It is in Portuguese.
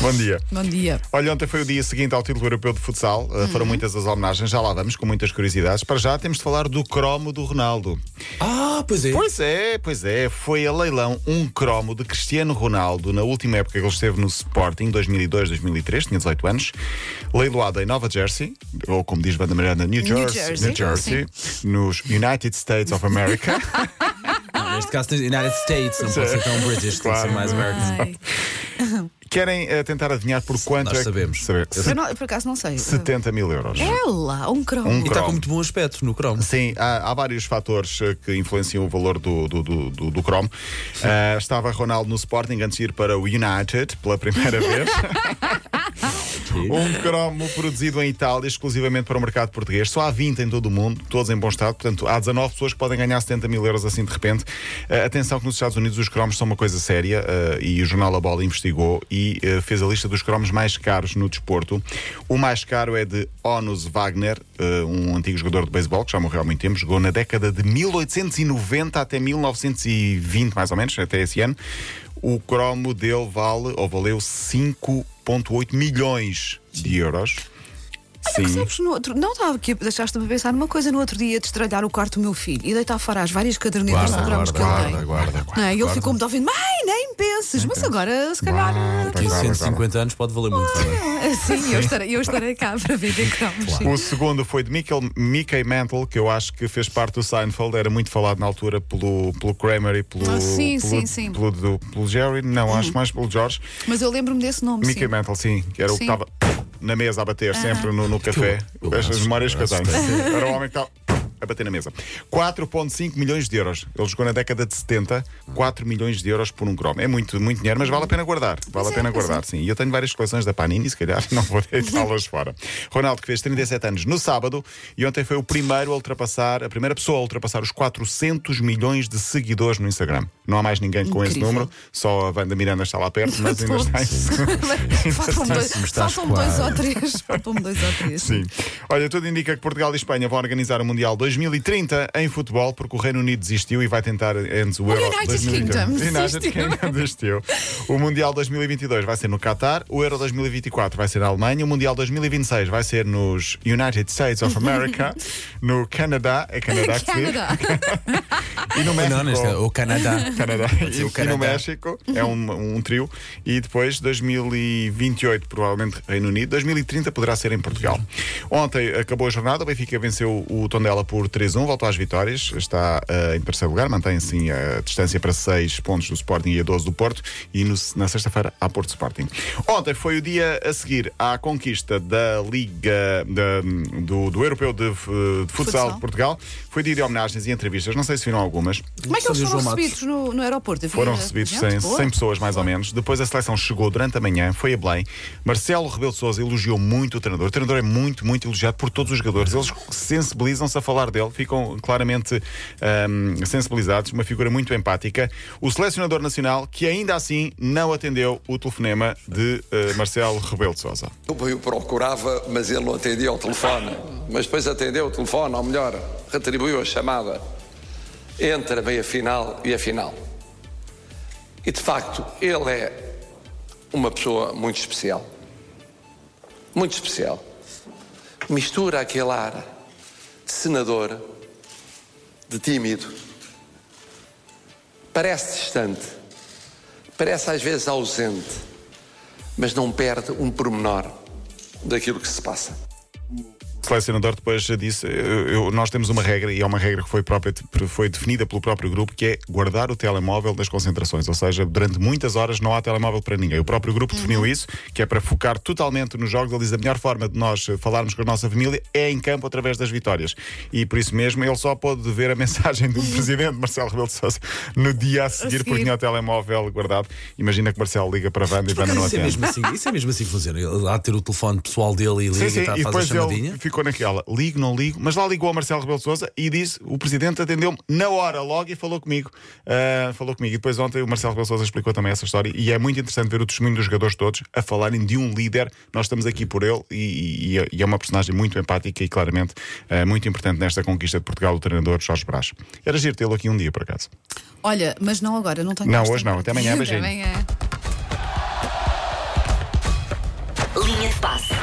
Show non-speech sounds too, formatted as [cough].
Bom dia. Bom dia. Olha, ontem foi o dia seguinte ao título europeu de futsal. Uh, Foram muitas as homenagens, já lá vamos, com muitas curiosidades. Para já temos de falar do cromo do Ronaldo. Ah, pois é. Pois é, pois é. Foi a leilão um cromo de Cristiano Ronaldo na última época que ele esteve no Sporting, 2002-2003, tinha 18 anos. Leiloado em Nova Jersey, ou como diz Banda Miranda, New New Jersey, Jersey, New Jersey nos United States of America. Não, [laughs] neste caso, United States, não pode ser tão British, tem que ser Claro. mais American. [laughs] Querem eh, tentar adivinhar por quanto Nós é que- sabemos. Saber. eu não- por acaso não sei. 70 mil euros. É lá, um cromo. Um E está com muito bom aspecto no Chrome. Sim, há, há vários fatores eh, que influenciam o valor do, do, do, do, do Chrome. Eh, estava Ronaldo no Sporting antes de ir para o United pela primeira [laughs] vez. Um cromo produzido em Itália exclusivamente para o mercado português. Só há 20 em todo o mundo, todos em bom estado. Portanto, há 19 pessoas que podem ganhar 70 mil euros assim de repente. Eh, atenção que nos Estados Unidos os cromos são uma coisa séria eh, e o jornal A Bola investigou e eh, fez a lista dos cromos mais caros no desporto. O mais caro é de Onus Wagner, um antigo jogador de beisebol que já morreu há muito tempo, jogou na década de 1890 até 1920, mais ou menos, até esse ano. O cromo dele vale, ou valeu 5,8 milhões de euros. Olha que sabes, no outro, não estava aqui, deixaste-me pensar numa coisa no outro dia de estralhar o quarto do meu filho e deitar fora as várias cadernetas Guarda, de guarda, que ele tem. guarda, guarda. Não é? E ele guarda. ficou muito ouvindo, mãe, nem penses, mas agora se calhar. Guarda, Aqui guarda, 150 anos pode valer muito. verdade? [laughs] Sim, eu estarei, eu estarei cá para vender cromos. sim. O segundo foi de Michael, Mickey Mantle, que eu acho que fez parte do Seinfeld, era muito falado na altura pelo, pelo Kramer e pelo, Ah, sim, pelo, sim, sim. Pelo, do- pelo Jerry, não, acho mais pelo George. Mas eu lembro-me desse nome. Mickey sim. Mantle, sim, que era o que estava na mesa a bater sempre no, no café. eu- eu Estas memórias que eu tenho. Era o homem que estava a bater na mesa. 4,5 milhões de euros. Ele jogou na década de 70, 4 milhões de euros por um cromo. É muito, muito dinheiro, mas vale a pena guardar. Vale a é, pena pois guardar, sim. E eu tenho várias coleções da Panini, se calhar [laughs] não vou deitá-las fora. Ronaldo, que fez 37 anos no sábado, e ontem foi o primeiro a ultrapassar, a primeira pessoa a ultrapassar os 400 milhões de seguidores no Instagram. Não há mais ninguém com esse Incrível. número, só a Wanda Miranda está lá perto, mas ainda está em dois, faltam dois quase. ou três. Faltam-me dois ou três. Sim. Olha, tudo indica que Portugal e Espanha vão organizar o Mundial 2030 em futebol, porque o Reino Unido desistiu e vai tentar antes o Euro United 2030. Kingdom [laughs] United desistiu. Kingdom desistiu. O Mundial 2022 vai ser no Qatar, o Euro 2024 vai ser na Alemanha, o Mundial 2026 vai ser nos United States of America, [laughs] no Canadá, é Canadá que Canadá. [laughs] e no México. Não, neste caso, o Canadá. Canadá. E, o e Canadá. no México é um, um trio. E depois 2028, provavelmente Reino Unido. 2030 poderá ser em Portugal. Ontem acabou a jornada, o Benfica venceu o Tondela por 3-1, voltou às vitórias, está eh, em terceiro lugar, mantém assim a distância para 6 pontos do Sporting e a 12 do Porto. E no- na sexta-feira há Porto Sporting. Ontem foi o dia a seguir à conquista da Liga da- do, do Europeu de, de Futsal Futsal. de Portugal. Foi dia de homenagens e entrevistas. Não sei se viram algumas. Como é que eles foram recebidos no, no aeroporto? Havia Foram recebidos gente 100, boa? 100 pessoas, mais ou menos. Depois a seleção chegou durante a manhã, foi a Belém. Marcelo Rebelo de Souza elogiou muito o treinador. O treinador é muito, muito elogiado por todos os jogadores. Eles sensibilizam-se a falar dele, ficam claramente ahm, sensibilizados. Uma figura muito empática. O selecionador nacional, que ainda assim não atendeu o telefonema de eh, Marcelo Rebelo de Souza. Eu procurava, mas ele não atendia ao telefone. Mas depois atendeu o telefone, ou melhor, retribuiu a chamada entre a meia-final e a final. E de facto, ele é uma pessoa muito especial. Muito especial. Mistura aquele ar senador, de tímido. Parece distante, parece às vezes ausente mas não perde um pormenor daquilo que se passa. O selecionador depois disse: eu- nós temos uma regra, e é uma regra que foi, própria, foi definida pelo próprio grupo, que é guardar o telemóvel das concentrações. Ou seja, durante muitas horas não há telemóvel para ninguém. O próprio grupo definiu isso, que é para focar totalmente nos jogos. Ele diz: a melhor forma de nós falarmos com a nossa família é em campo através das vitórias. E por isso mesmo ele só pôde ver a [laughs] mensagem do presidente Marcelo Rebelo de Sousa no dia a seguir, seguir. porque tinha o telemóvel guardado. Imagina que Marcelo liga para a Wanda e Wanda não Isso é, atende. mesmo assim, isso é mesmo assim que funciona. Ele há de ter o telefone pessoal dele e liga Sim, e sim, tá, e faz a chamadinha. ele ficou naquela, ligo, não ligo, mas lá ligou a Marcelo Rebelo de Souza e disse, o presidente atendeu-me na hora logo e falou comigo. Ah, falou comigo. E depois ontem o Marcelo Rebelo de Souza explicou também essa história e é muito interessante ver o testemunho dos jogadores todos a falarem de um líder. Nós estamos aqui por ele e, e- e é uma personagem muito empática e claramente ah, muito importante nesta conquista de Portugal, o treinador Jorge Brás. Era giro tê-lo aqui um dia, por acaso. Olha, mas não agora, não tenho Não, hoje não. Até amanhã, beijinho. Até amanhã.